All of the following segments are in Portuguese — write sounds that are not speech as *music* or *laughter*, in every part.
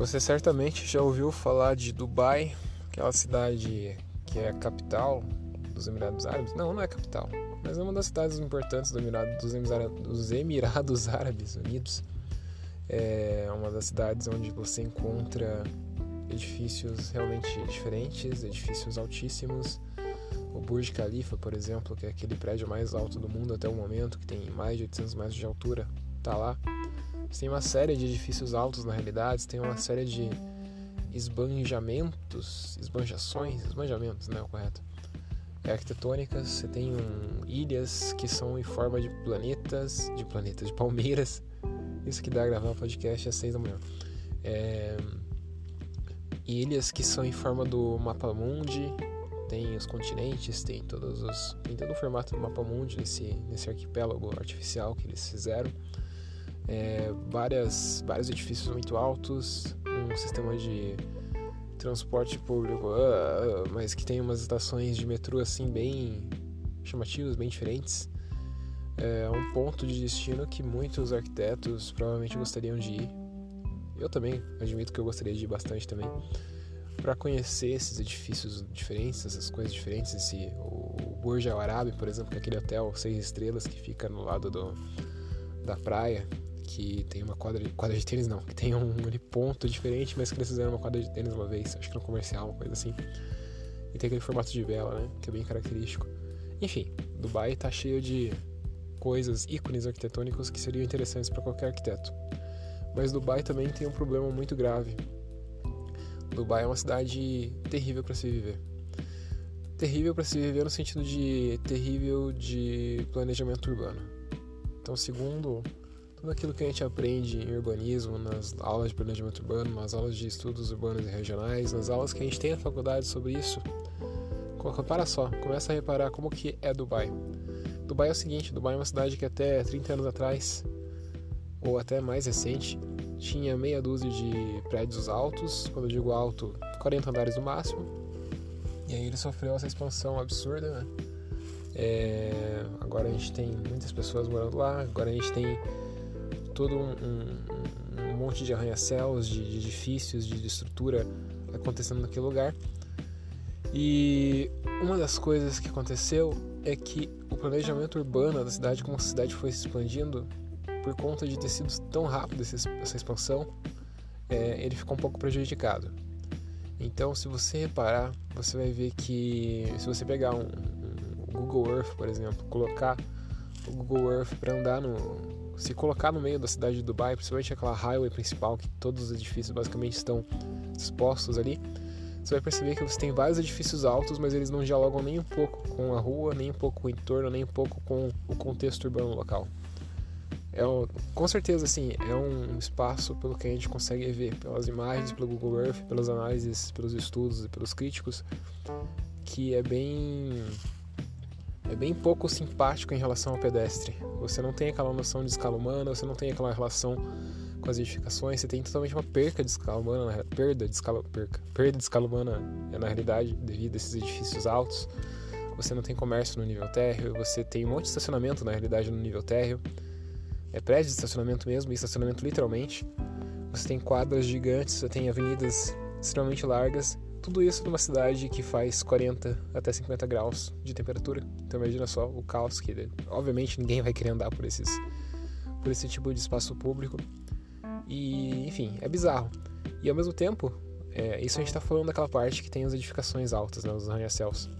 Você certamente já ouviu falar de Dubai, aquela cidade que é a capital dos Emirados Árabes? Não, não é capital, mas é uma das cidades importantes do Emirado, dos, Emirados, dos Emirados *laughs* Árabes Unidos. É uma das cidades onde você encontra edifícios realmente diferentes, edifícios altíssimos. O Burj Khalifa, por exemplo, que é aquele prédio mais alto do mundo até o momento, que tem mais de 800 metros de altura, está lá. Você tem uma série de edifícios altos na realidade, tem uma série de esbanjamentos, esbanjações, esbanjamentos, né, o correto? É arquitetônicas, você tem um, ilhas que são em forma de planetas, de planetas, de palmeiras. Isso que dá a gravar um podcast às seis da manhã. É, ilhas que são em forma do mapa mundi, tem os continentes, tem todos os, tem todo o formato do mapa mundi nesse nesse arquipélago artificial que eles fizeram é, várias, vários edifícios muito altos, um sistema de transporte público, uh, uh, mas que tem umas estações de metrô assim bem chamativas, bem diferentes. É um ponto de destino que muitos arquitetos provavelmente gostariam de ir. Eu também admito que eu gostaria de ir bastante também para conhecer esses edifícios diferentes, essas coisas diferentes, esse o Burj Al Arab, por exemplo, que é aquele hotel seis estrelas que fica no lado do, da praia, que tem uma quadra de, quadra de tênis, não, que tem um, ponto diferente, mas que eles fizeram uma quadra de tênis uma vez, acho que no comercial, uma coisa assim. E tem aquele formato de vela, né, que é bem característico. Enfim, Dubai tá cheio de coisas, ícones arquitetônicos que seriam interessantes para qualquer arquiteto. Mas Dubai também tem um problema muito grave. Dubai é uma cidade terrível para se viver. Terrível para se viver no sentido de terrível de planejamento urbano. Então, segundo tudo aquilo que a gente aprende em urbanismo, nas aulas de planejamento urbano, nas aulas de estudos urbanos e regionais, nas aulas que a gente tem na faculdade sobre isso. Para só, começa a reparar como que é Dubai. Dubai é o seguinte, Dubai é uma cidade que até 30 anos atrás, ou até mais recente, tinha meia dúzia de prédios altos, quando eu digo alto, 40 andares no máximo. E aí ele sofreu essa expansão absurda, né? É, agora a gente tem muitas pessoas morando lá, agora a gente tem todo um, um, um monte de arranha-céus, de, de, edifícios, de, de estrutura acontecendo naquele lugar. E uma das coisas que aconteceu é que o planejamento urbano da cidade, como a cidade foi se expandindo, por conta de ter sido tão rápido essa expansão, é, ele ficou um pouco prejudicado. Então, se você reparar, você vai ver que se você pegar um, um Google Earth, por exemplo, colocar o Google Earth para andar no, se colocar no meio da cidade de Dubai, principalmente aquela highway principal, que todos os edifícios basicamente estão expostos ali, você vai perceber que você tem vários edifícios altos, mas eles não dialogam nem um pouco com a rua, nem um pouco com o entorno, nem um pouco com o contexto urbano local. É um, com certeza, assim, é um espaço pelo que a gente consegue ver pelas imagens, pelo Google Earth, pelas análises, pelos estudos e pelos críticos, que é bem é bem pouco simpático em relação ao pedestre. Você não tem aquela noção de escala humana, você não tem aquela relação com as edificações, você tem totalmente uma perca de escala humana, perda de escala, perca, perda de escala humana é, na realidade devido a esses edifícios altos. Você não tem comércio no nível térreo, você tem um monte de estacionamento na realidade no nível térreo. É prédio de estacionamento mesmo, e estacionamento literalmente. Você tem quadras gigantes, você tem avenidas extremamente largas tudo isso numa cidade que faz 40 até 50 graus de temperatura. Então imagina só o caos que, obviamente, ninguém vai querer andar por esses por esse tipo de espaço público. E, enfim, é bizarro. E ao mesmo tempo, é, isso a gente está falando daquela parte que tem as edificações altas, né, os arranha-céus.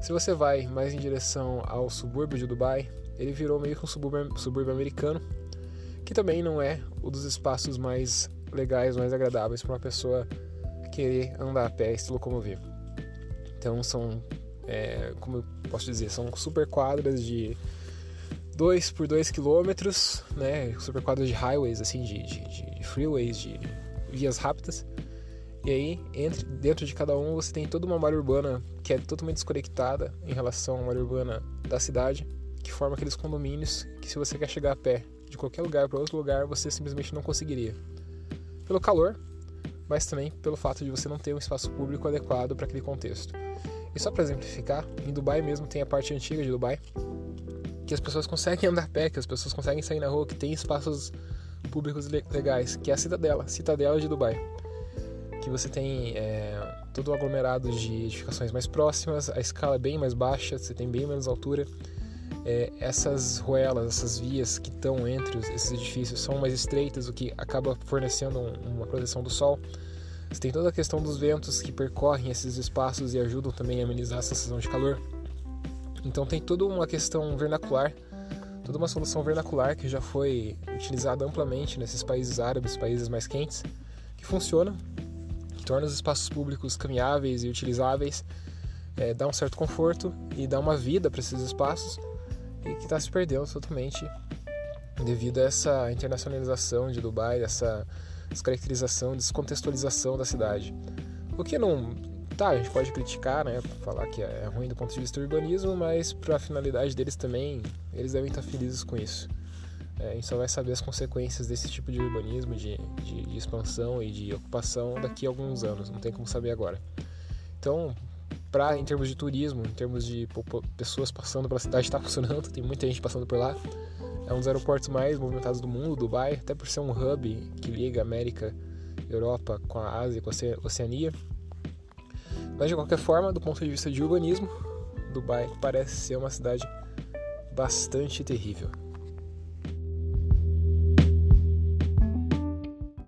Se você vai mais em direção ao subúrbio de Dubai, ele virou meio que um subúrbio, subúrbio americano, que também não é um dos espaços mais legais, mais agradáveis para uma pessoa querer andar a pé e se locomover. Então são, é, como eu posso dizer, são super quadras de 2 por 2 quilômetros, né? Super quadras de highways, assim, de, de, de freeways, de vias rápidas. E aí, entre, dentro de cada um, você tem toda uma malha urbana que é totalmente desconectada em relação à malha urbana da cidade, que forma aqueles condomínios que, se você quer chegar a pé de qualquer lugar para outro lugar, você simplesmente não conseguiria. Pelo calor, mas também pelo fato de você não ter um espaço público adequado para aquele contexto. E só para exemplificar, em Dubai mesmo tem a parte antiga de Dubai, que as pessoas conseguem andar a pé, que as pessoas conseguem sair na rua, que tem espaços públicos legais, que é a Citadela, Citadela de Dubai. Que você tem é, todo o aglomerado de edificações mais próximas, a escala é bem mais baixa, você tem bem menos altura. É, essas ruelas, essas vias que estão entre esses edifícios são mais estreitas, o que acaba fornecendo uma proteção do sol. Você tem toda a questão dos ventos que percorrem esses espaços e ajudam também a amenizar a sensação de calor. Então tem toda uma questão vernacular, toda uma solução vernacular que já foi utilizada amplamente nesses países árabes, países mais quentes, que funciona, que torna os espaços públicos caminháveis e utilizáveis, é, dá um certo conforto e dá uma vida para esses espaços e que está se perdendo totalmente devido a essa internacionalização de Dubai, essa descaracterização, descontextualização da cidade. O que não Tá, a gente pode criticar, né? Falar que é ruim do ponto de vista do urbanismo, mas para a finalidade deles também, eles devem estar felizes com isso. É, a gente só vai saber as consequências desse tipo de urbanismo, de, de, de expansão e de ocupação daqui a alguns anos, não tem como saber agora. Então, pra, em termos de turismo, em termos de pessoas passando pela cidade, está *laughs* funcionando, tem muita gente passando por lá. É um dos aeroportos mais movimentados do mundo, Dubai, até por ser um hub que liga América, Europa com a Ásia, com a Oceania. Mas de qualquer forma, do ponto de vista de urbanismo, Dubai parece ser uma cidade bastante terrível.